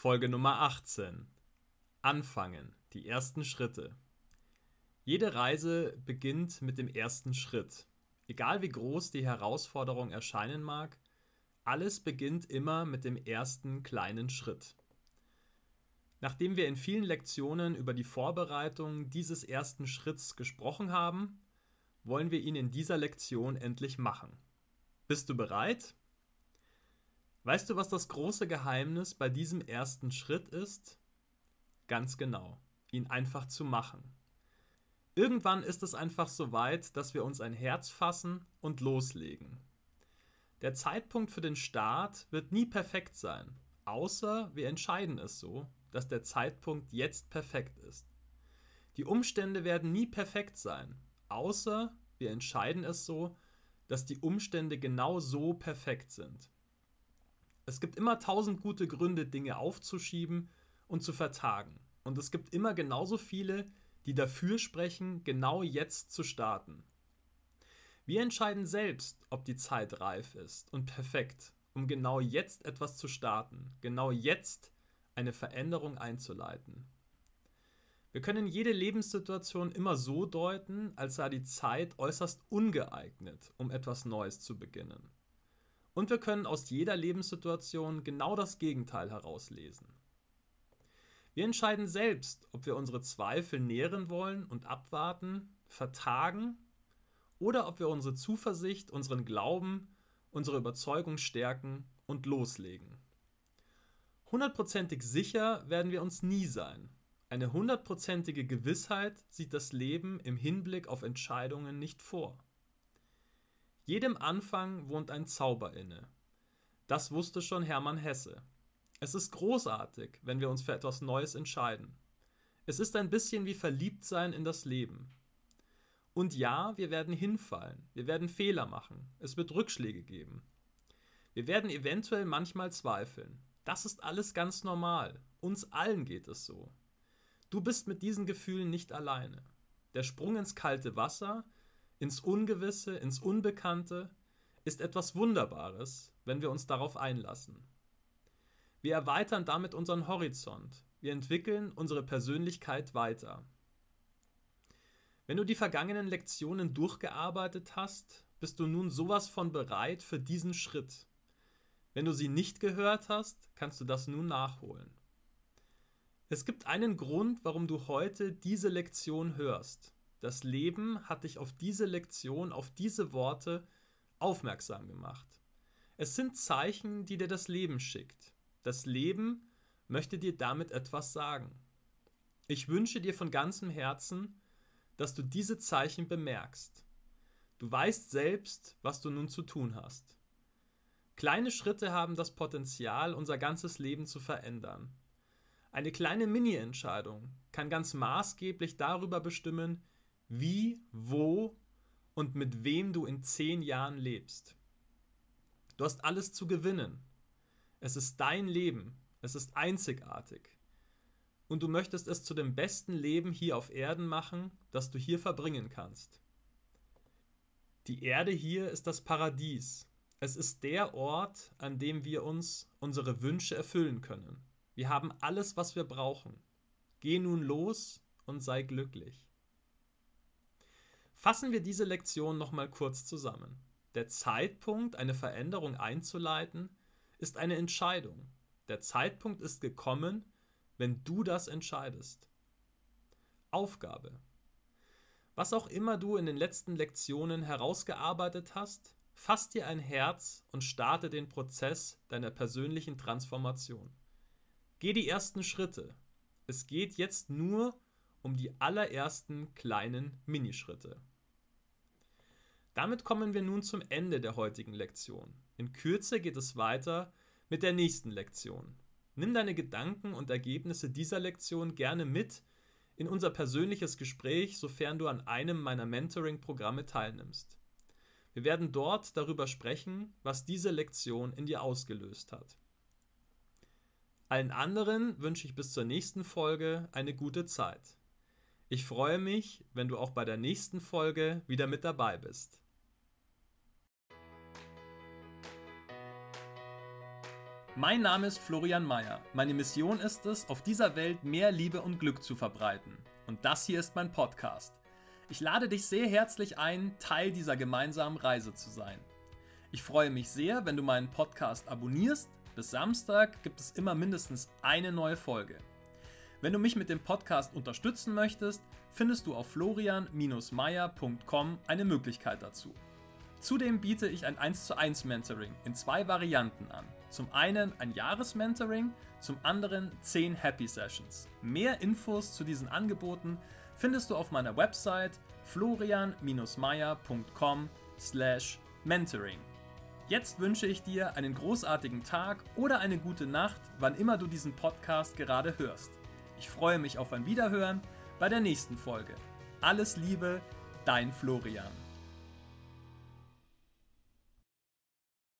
Folge Nummer 18. Anfangen. Die ersten Schritte. Jede Reise beginnt mit dem ersten Schritt. Egal wie groß die Herausforderung erscheinen mag, alles beginnt immer mit dem ersten kleinen Schritt. Nachdem wir in vielen Lektionen über die Vorbereitung dieses ersten Schritts gesprochen haben, wollen wir ihn in dieser Lektion endlich machen. Bist du bereit? Weißt du, was das große Geheimnis bei diesem ersten Schritt ist? Ganz genau, ihn einfach zu machen. Irgendwann ist es einfach so weit, dass wir uns ein Herz fassen und loslegen. Der Zeitpunkt für den Start wird nie perfekt sein, außer wir entscheiden es so, dass der Zeitpunkt jetzt perfekt ist. Die Umstände werden nie perfekt sein, außer wir entscheiden es so, dass die Umstände genau so perfekt sind. Es gibt immer tausend gute Gründe, Dinge aufzuschieben und zu vertagen. Und es gibt immer genauso viele, die dafür sprechen, genau jetzt zu starten. Wir entscheiden selbst, ob die Zeit reif ist und perfekt, um genau jetzt etwas zu starten, genau jetzt eine Veränderung einzuleiten. Wir können jede Lebenssituation immer so deuten, als sei die Zeit äußerst ungeeignet, um etwas Neues zu beginnen. Und wir können aus jeder Lebenssituation genau das Gegenteil herauslesen. Wir entscheiden selbst, ob wir unsere Zweifel nähren wollen und abwarten, vertagen oder ob wir unsere Zuversicht, unseren Glauben, unsere Überzeugung stärken und loslegen. Hundertprozentig sicher werden wir uns nie sein. Eine hundertprozentige Gewissheit sieht das Leben im Hinblick auf Entscheidungen nicht vor. Jedem Anfang wohnt ein Zauber inne. Das wusste schon Hermann Hesse. Es ist großartig, wenn wir uns für etwas Neues entscheiden. Es ist ein bisschen wie Verliebtsein in das Leben. Und ja, wir werden hinfallen, wir werden Fehler machen, es wird Rückschläge geben. Wir werden eventuell manchmal zweifeln. Das ist alles ganz normal. Uns allen geht es so. Du bist mit diesen Gefühlen nicht alleine. Der Sprung ins kalte Wasser ins Ungewisse, ins Unbekannte, ist etwas Wunderbares, wenn wir uns darauf einlassen. Wir erweitern damit unseren Horizont, wir entwickeln unsere Persönlichkeit weiter. Wenn du die vergangenen Lektionen durchgearbeitet hast, bist du nun sowas von bereit für diesen Schritt. Wenn du sie nicht gehört hast, kannst du das nun nachholen. Es gibt einen Grund, warum du heute diese Lektion hörst. Das Leben hat dich auf diese Lektion, auf diese Worte aufmerksam gemacht. Es sind Zeichen, die dir das Leben schickt. Das Leben möchte dir damit etwas sagen. Ich wünsche dir von ganzem Herzen, dass du diese Zeichen bemerkst. Du weißt selbst, was du nun zu tun hast. Kleine Schritte haben das Potenzial, unser ganzes Leben zu verändern. Eine kleine Mini-Entscheidung kann ganz maßgeblich darüber bestimmen, wie, wo und mit wem du in zehn Jahren lebst. Du hast alles zu gewinnen. Es ist dein Leben. Es ist einzigartig. Und du möchtest es zu dem besten Leben hier auf Erden machen, das du hier verbringen kannst. Die Erde hier ist das Paradies. Es ist der Ort, an dem wir uns unsere Wünsche erfüllen können. Wir haben alles, was wir brauchen. Geh nun los und sei glücklich. Fassen wir diese Lektion nochmal kurz zusammen. Der Zeitpunkt, eine Veränderung einzuleiten, ist eine Entscheidung. Der Zeitpunkt ist gekommen, wenn du das entscheidest. Aufgabe. Was auch immer du in den letzten Lektionen herausgearbeitet hast, fass dir ein Herz und starte den Prozess deiner persönlichen Transformation. Geh die ersten Schritte. Es geht jetzt nur um die allerersten kleinen Minischritte. Damit kommen wir nun zum Ende der heutigen Lektion. In Kürze geht es weiter mit der nächsten Lektion. Nimm deine Gedanken und Ergebnisse dieser Lektion gerne mit in unser persönliches Gespräch, sofern du an einem meiner Mentoring-Programme teilnimmst. Wir werden dort darüber sprechen, was diese Lektion in dir ausgelöst hat. Allen anderen wünsche ich bis zur nächsten Folge eine gute Zeit. Ich freue mich, wenn du auch bei der nächsten Folge wieder mit dabei bist. Mein Name ist Florian Mayer. Meine Mission ist es, auf dieser Welt mehr Liebe und Glück zu verbreiten. Und das hier ist mein Podcast. Ich lade dich sehr herzlich ein, Teil dieser gemeinsamen Reise zu sein. Ich freue mich sehr, wenn du meinen Podcast abonnierst. Bis Samstag gibt es immer mindestens eine neue Folge. Wenn du mich mit dem Podcast unterstützen möchtest, findest du auf florian-meier.com eine Möglichkeit dazu. Zudem biete ich ein 1 zu 1 Mentoring in zwei Varianten an. Zum einen ein Jahresmentoring, zum anderen 10 Happy Sessions. Mehr Infos zu diesen Angeboten findest du auf meiner Website florian-meier.com/mentoring. Jetzt wünsche ich dir einen großartigen Tag oder eine gute Nacht, wann immer du diesen Podcast gerade hörst. Ich freue mich auf ein Wiederhören bei der nächsten Folge. Alles Liebe, dein Florian.